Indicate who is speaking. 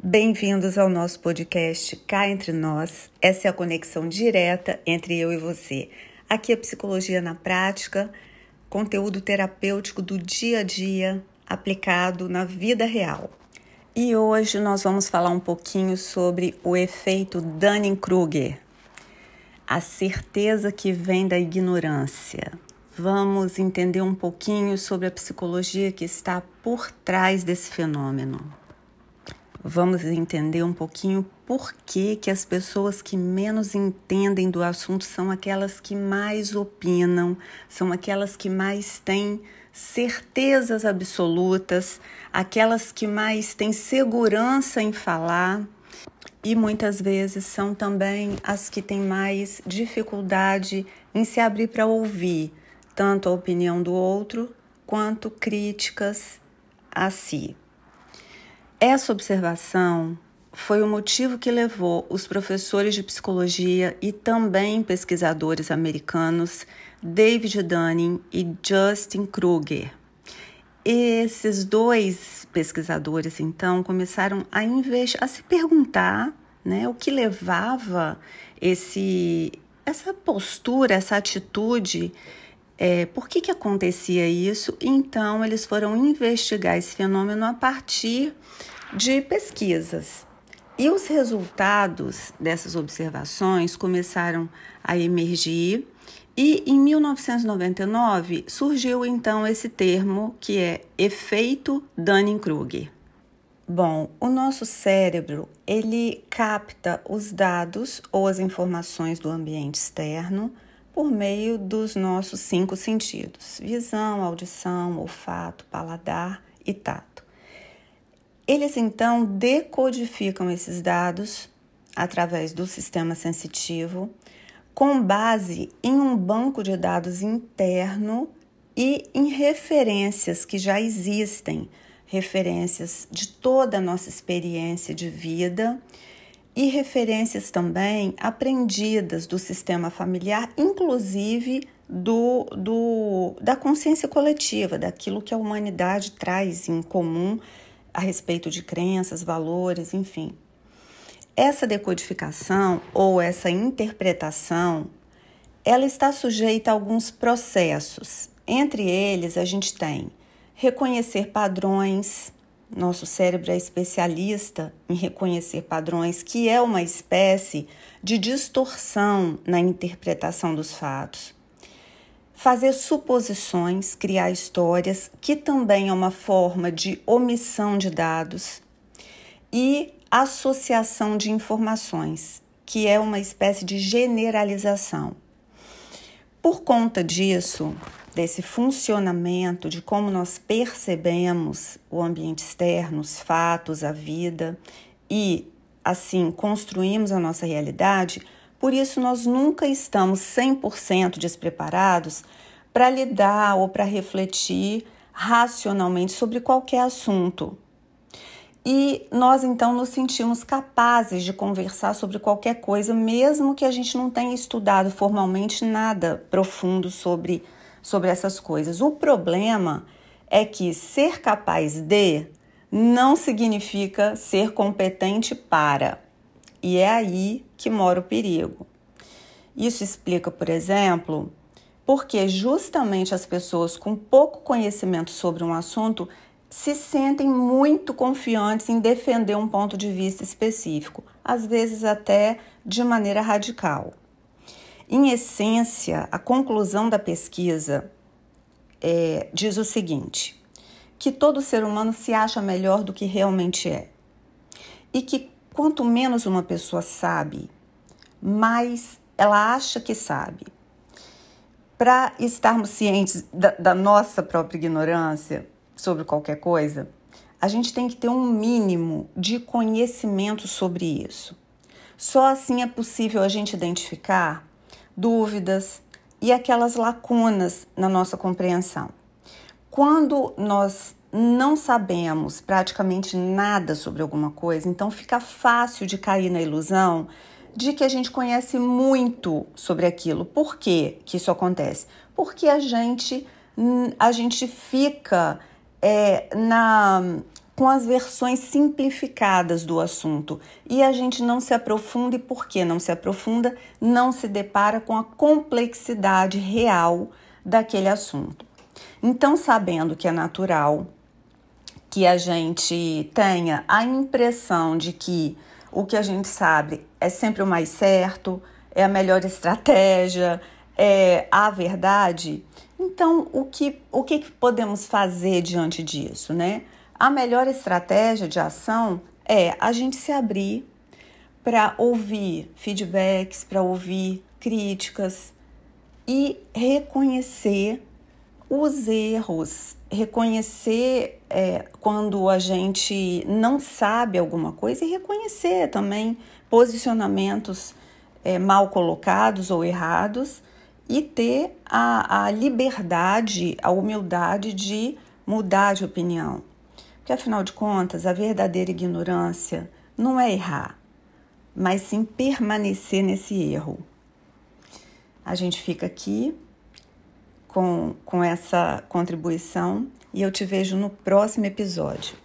Speaker 1: Bem-vindos ao nosso podcast Cá Entre Nós. Essa é a conexão direta entre eu e você. Aqui é Psicologia na Prática, conteúdo terapêutico do dia a dia aplicado na vida real. E hoje nós vamos falar um pouquinho sobre o efeito Dunning-Kruger, a certeza que vem da ignorância. Vamos entender um pouquinho sobre a psicologia que está por trás desse fenômeno vamos entender um pouquinho por que, que as pessoas que menos entendem do assunto são aquelas que mais opinam, são aquelas que mais têm certezas absolutas, aquelas que mais têm segurança em falar e muitas vezes são também as que têm mais dificuldade em se abrir para ouvir tanto a opinião do outro quanto críticas a si. Essa observação foi o motivo que levou os professores de psicologia e também pesquisadores americanos David Dunning e Justin Kruger. Esses dois pesquisadores, então, começaram a, a se perguntar né, o que levava esse, essa postura, essa atitude é, por que, que acontecia isso? Então, eles foram investigar esse fenômeno a partir de pesquisas. E os resultados dessas observações começaram a emergir, e em 1999 surgiu então esse termo que é efeito Dunning-Kruger. Bom, o nosso cérebro, ele capta os dados ou as informações do ambiente externo por meio dos nossos cinco sentidos: visão, audição, olfato, paladar e tato. Eles então decodificam esses dados através do sistema sensitivo com base em um banco de dados interno e em referências que já existem, referências de toda a nossa experiência de vida e referências também aprendidas do sistema familiar, inclusive do, do, da consciência coletiva, daquilo que a humanidade traz em comum a respeito de crenças, valores, enfim. Essa decodificação ou essa interpretação, ela está sujeita a alguns processos. Entre eles, a gente tem reconhecer padrões, nosso cérebro é especialista em reconhecer padrões, que é uma espécie de distorção na interpretação dos fatos. Fazer suposições, criar histórias, que também é uma forma de omissão de dados. E associação de informações, que é uma espécie de generalização. Por conta disso, desse funcionamento, de como nós percebemos o ambiente externo, os fatos, a vida e assim construímos a nossa realidade, por isso nós nunca estamos 100% despreparados para lidar ou para refletir racionalmente sobre qualquer assunto. E nós então nos sentimos capazes de conversar sobre qualquer coisa, mesmo que a gente não tenha estudado formalmente nada profundo sobre sobre essas coisas. O problema é que ser capaz de não significa ser competente para. E é aí que mora o perigo. Isso explica, por exemplo, porque justamente as pessoas com pouco conhecimento sobre um assunto se sentem muito confiantes em defender um ponto de vista específico, às vezes até de maneira radical. Em essência, a conclusão da pesquisa é, diz o seguinte: que todo ser humano se acha melhor do que realmente é. E que quanto menos uma pessoa sabe, mais ela acha que sabe. Para estarmos cientes da, da nossa própria ignorância sobre qualquer coisa, a gente tem que ter um mínimo de conhecimento sobre isso. Só assim é possível a gente identificar dúvidas e aquelas lacunas na nossa compreensão. Quando nós não sabemos praticamente nada sobre alguma coisa, então fica fácil de cair na ilusão de que a gente conhece muito sobre aquilo. Por que, que isso acontece? Porque a gente, a gente fica é, na com as versões simplificadas do assunto e a gente não se aprofunda e por que não se aprofunda, não se depara com a complexidade real daquele assunto. Então, sabendo que é natural que a gente tenha a impressão de que o que a gente sabe é sempre o mais certo, é a melhor estratégia, é a verdade, então o que, o que podemos fazer diante disso, né? A melhor estratégia de ação é a gente se abrir para ouvir feedbacks, para ouvir críticas e reconhecer os erros, reconhecer é, quando a gente não sabe alguma coisa e reconhecer também posicionamentos é, mal colocados ou errados e ter a, a liberdade, a humildade de mudar de opinião. Porque afinal de contas, a verdadeira ignorância não é errar, mas sim permanecer nesse erro. A gente fica aqui com, com essa contribuição e eu te vejo no próximo episódio.